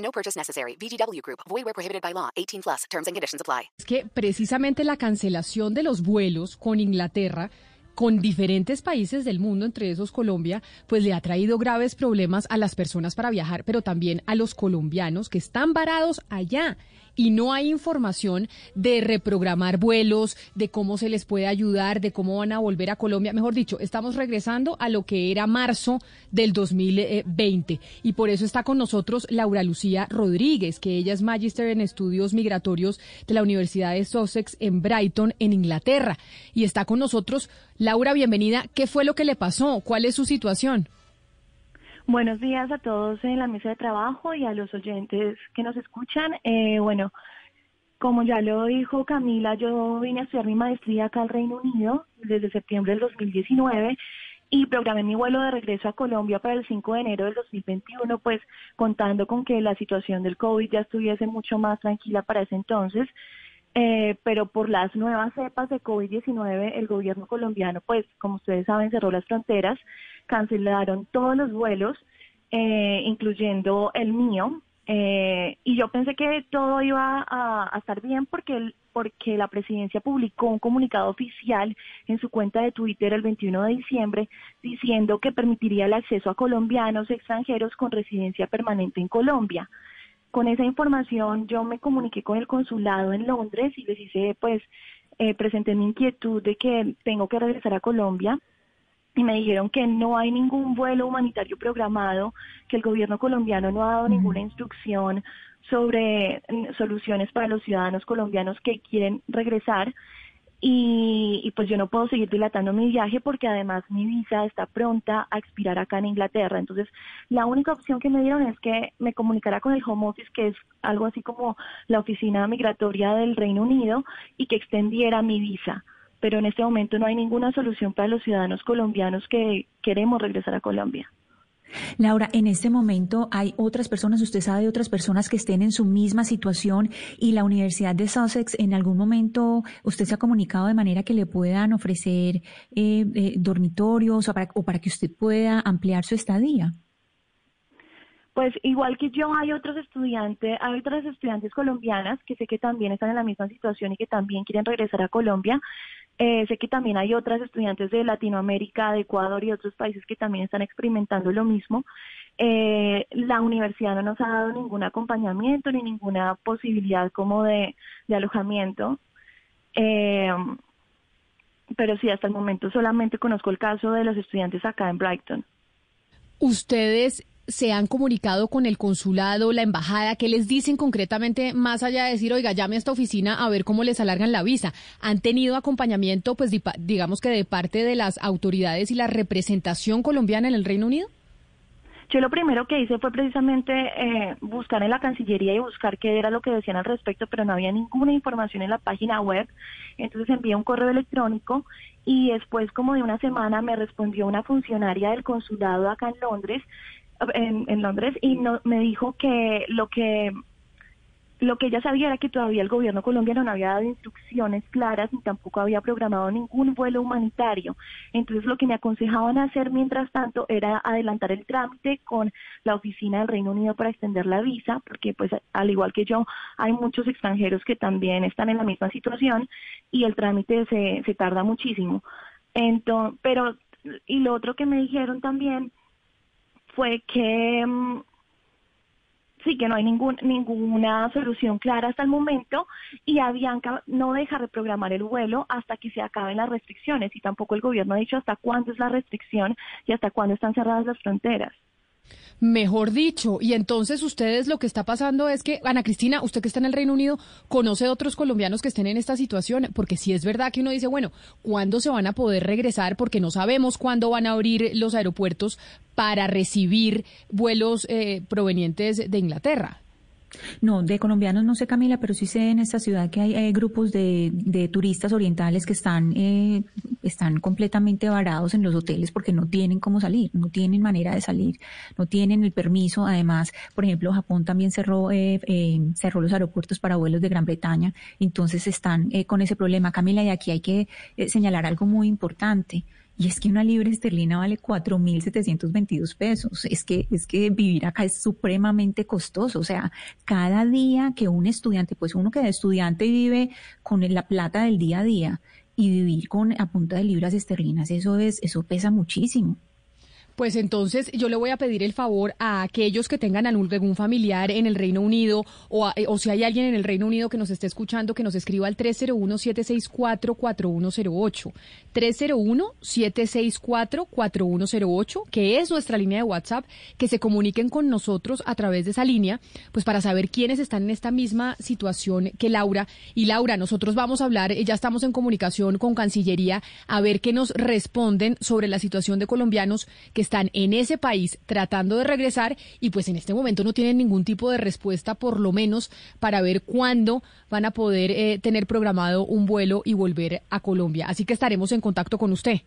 No purchase necessary. VGW Group. Void where prohibited by law. 18 plus. Terms and conditions apply. Es que precisamente la cancelación de los vuelos con Inglaterra con diferentes países del mundo, entre esos Colombia, pues le ha traído graves problemas a las personas para viajar, pero también a los colombianos que están varados allá y no hay información de reprogramar vuelos, de cómo se les puede ayudar, de cómo van a volver a Colombia. Mejor dicho, estamos regresando a lo que era marzo del 2020 y por eso está con nosotros Laura Lucía Rodríguez, que ella es magíster en estudios migratorios de la Universidad de Sussex en Brighton, en Inglaterra. Y está con nosotros. Laura, bienvenida. ¿Qué fue lo que le pasó? ¿Cuál es su situación? Buenos días a todos en la mesa de trabajo y a los oyentes que nos escuchan. Eh, bueno, como ya lo dijo Camila, yo vine a estudiar mi maestría acá al Reino Unido desde septiembre del 2019 y programé mi vuelo de regreso a Colombia para el 5 de enero del 2021, pues contando con que la situación del COVID ya estuviese mucho más tranquila para ese entonces. Eh, pero por las nuevas cepas de COVID-19, el gobierno colombiano, pues como ustedes saben, cerró las fronteras, cancelaron todos los vuelos, eh, incluyendo el mío, eh, y yo pensé que todo iba a, estar bien porque, porque la presidencia publicó un comunicado oficial en su cuenta de Twitter el 21 de diciembre diciendo que permitiría el acceso a colombianos extranjeros con residencia permanente en Colombia. Con esa información yo me comuniqué con el consulado en Londres y les hice, pues, eh, presenté mi inquietud de que tengo que regresar a Colombia y me dijeron que no hay ningún vuelo humanitario programado, que el gobierno colombiano no ha dado ninguna instrucción sobre mm, soluciones para los ciudadanos colombianos que quieren regresar y, y, pues yo no puedo seguir dilatando mi viaje porque además mi visa está pronta a expirar acá en Inglaterra. Entonces, la única opción que me dieron es que me comunicara con el Home Office, que es algo así como la oficina migratoria del Reino Unido, y que extendiera mi visa. Pero en este momento no hay ninguna solución para los ciudadanos colombianos que queremos regresar a Colombia. Laura, en este momento hay otras personas, usted sabe de otras personas que estén en su misma situación y la Universidad de Sussex en algún momento usted se ha comunicado de manera que le puedan ofrecer eh, eh, dormitorios o para, o para que usted pueda ampliar su estadía. Pues igual que yo, hay otros estudiantes, hay otras estudiantes colombianas que sé que también están en la misma situación y que también quieren regresar a Colombia. Eh, sé que también hay otras estudiantes de Latinoamérica, de Ecuador y otros países que también están experimentando lo mismo. Eh, la universidad no nos ha dado ningún acompañamiento ni ninguna posibilidad como de, alojamiento. Eh, pero sí, hasta el momento solamente conozco el caso de los estudiantes acá en Brighton. ¿Ustedes se han comunicado con el consulado, la embajada? ¿Qué les dicen concretamente más allá de decir, oiga, llame a esta oficina a ver cómo les alargan la visa? ¿Han tenido acompañamiento, pues digamos que de parte de las autoridades y la representación colombiana en el Reino Unido? Yo lo primero que hice fue precisamente eh, buscar en la Cancillería y buscar qué era lo que decían al respecto, pero no había ninguna información en la página web. Entonces envié un correo electrónico y después, como de una semana, me respondió una funcionaria del consulado acá en Londres en, Londres y no, me dijo que lo que lo que ella sabía era que todavía el gobierno colombiano no había dado instrucciones claras ni tampoco había programado ningún vuelo humanitario. Entonces lo que me aconsejaban hacer mientras tanto era adelantar el trámite con la oficina del Reino Unido para extender la visa, porque pues al igual que yo hay muchos extranjeros que también están en la misma situación y el trámite se, se tarda muchísimo. Entonces, pero y lo otro que me dijeron también fue que mm, sí que no hay ningún, ninguna solución clara hasta el momento y Avianca no deja reprogramar el vuelo hasta que se acaben las restricciones y tampoco el gobierno ha dicho hasta cuándo es la restricción y hasta cuándo están cerradas las fronteras. Mejor dicho, y entonces ustedes lo que está pasando es que, Ana Cristina, usted que está en el Reino Unido, conoce otros colombianos que estén en esta situación, porque si es verdad que uno dice, bueno, ¿cuándo se van a poder regresar? Porque no sabemos cuándo van a abrir los aeropuertos para recibir vuelos eh, provenientes de Inglaterra. No, de colombianos no sé, Camila, pero sí sé en esta ciudad que hay grupos de, de, turistas orientales que están, eh, están completamente varados en los hoteles porque no tienen cómo salir, no tienen manera de salir, no tienen el permiso. Además, por ejemplo, Japón también cerró, eh, eh cerró los aeropuertos para vuelos de Gran Bretaña, entonces están eh, con ese problema. Camila, y aquí hay que eh, señalar algo muy importante. Y es que una libra esterlina vale 4.722 pesos. Es que, es que vivir acá es supremamente costoso. O sea, cada día que un estudiante, pues uno que de estudiante vive con la plata del día a día y vivir con a punta de libras esterlinas, eso es, eso pesa muchísimo. Pues entonces yo le voy a pedir el favor a aquellos que tengan algún familiar en el Reino Unido o, o si hay alguien en el Reino Unido que nos esté escuchando que nos escriba al 301-764-4108. 301-764-4108, que es nuestra línea de WhatsApp, que se comuniquen con nosotros a través de esa línea, pues para saber quiénes están en esta misma situación que Laura. Y Laura, nosotros vamos a hablar, ya estamos en comunicación con Cancillería, a ver qué nos responden sobre la situación de colombianos que están en ese país tratando de regresar y pues en este momento no tienen ningún tipo de respuesta, por lo menos para ver cuándo van a poder eh, tener programado un vuelo y volver a Colombia. Así que estaremos en contacto con usted.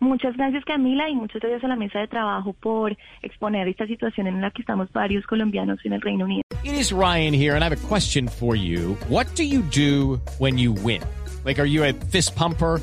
Muchas gracias Camila y muchas gracias a la mesa de trabajo por exponer esta situación en la que estamos varios colombianos en el Reino Unido. It is Ryan here and I have a question for you. What do you do when you win? Like are you a fist pumper?